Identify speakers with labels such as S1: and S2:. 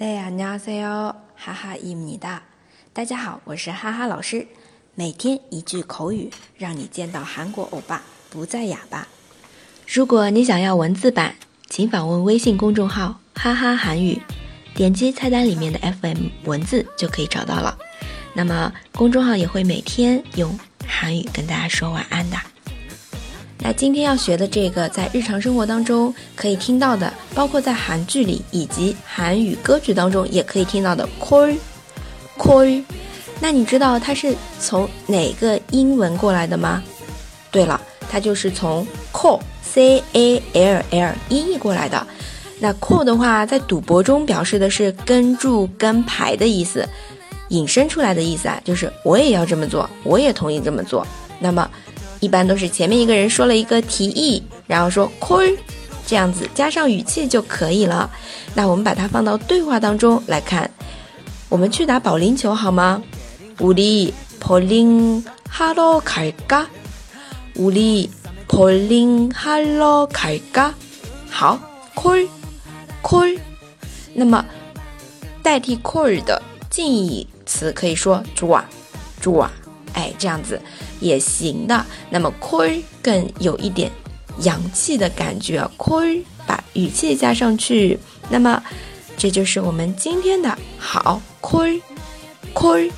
S1: 네 안녕하세요， 哈哈伊米哒。大家好，我是哈哈老师。每天一句口语，让你见到韩国欧巴不再哑巴。如果你想要文字版，请访问微信公众号“哈哈韩语”，点击菜单里面的 FM 文字就可以找到了。那么公众号也会每天用韩语跟大家说晚安的。 那今天要学的这个，在日常生活当中可以听到的，包括在韩剧里以及韩语歌曲当中也可以听到的 “call”，call。那你知道它是从哪个英文过来的吗？对了，它就是从 call，c a l l，音译过来的。那 call 的话，在赌博中表示的是跟注、跟牌的意思，引申出来的意思啊，就是我也要这么做，我也同意这么做。那么。一般都是前面一个人说了一个提议，然后说 “call”，这样子加上语气就可以了。那我们把它放到对话当中来看，我们去打保龄球好吗？우리볼링하러갈 까？ 우리볼링하러갈 까？ 好，call，call。那么代替 call 的近义词可以说“좋 아， 좋 아。 哎，这样子也行的。那么 k o r 更有一点洋气的感觉 k o r 把语气加上去，那么这就是我们今天的好 k o r k o r